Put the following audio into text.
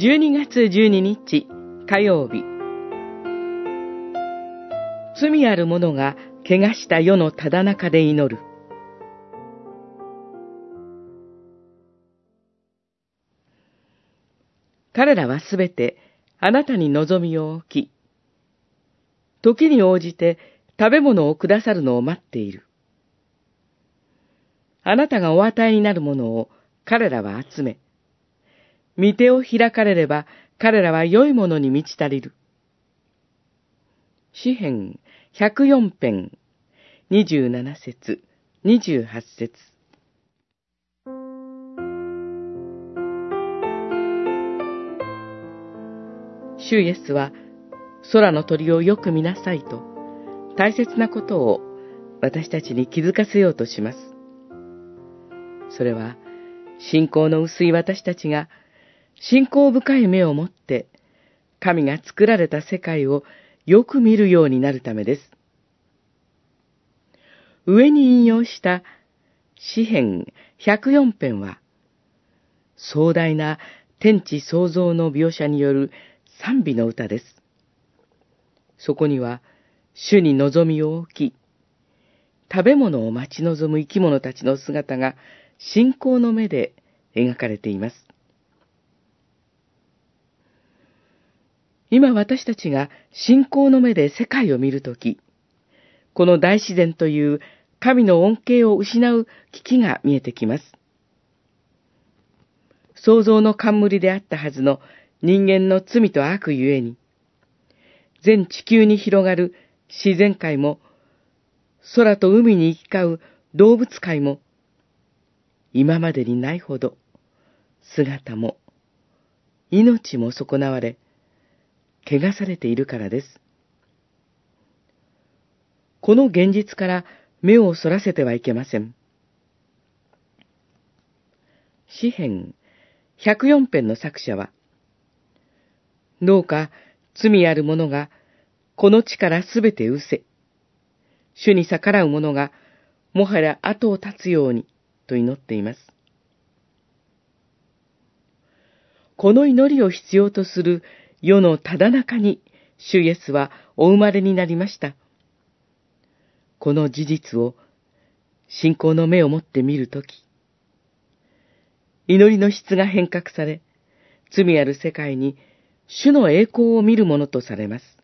12月12日火曜日罪ある者が怪我した世のただ中で祈る彼らはすべてあなたに望みを置き、時に応じて食べ物をくださるのを待っている。あなたがお与えになるものを彼らは集め、御手を開かれれば彼らは良いものに満ち足りる。詩編104編27節28節主イエスは空の鳥をよく見なさいと大切なことを私たちに気づかせようとします。それは信仰の薄い私たちが信仰深い目を持って神が作られた世界をよく見るようになるためです。上に引用した詩編104編は壮大な天地創造の描写による賛美の歌です。そこには、主に望みを置き、食べ物を待ち望む生き物たちの姿が信仰の目で描かれています。今私たちが信仰の目で世界を見るとき、この大自然という神の恩恵を失う危機が見えてきます。創造の冠であったはずの人間の罪と悪ゆえに、全地球に広がる自然界も、空と海に行き交う動物界も、今までにないほど、姿も、命も損なわれ、汚されているからです。この現実から目をそらせてはいけません。詩編104編の作者は、どうか罪ある者がこの地からすべて失せ、主に逆らう者がもはや後を絶つようにと祈っています。この祈りを必要とする世のただ中に主イエスはお生まれになりました。この事実を信仰の目を持って見るとき、祈りの質が変革され、罪ある世界に主の栄光を見るものとされます。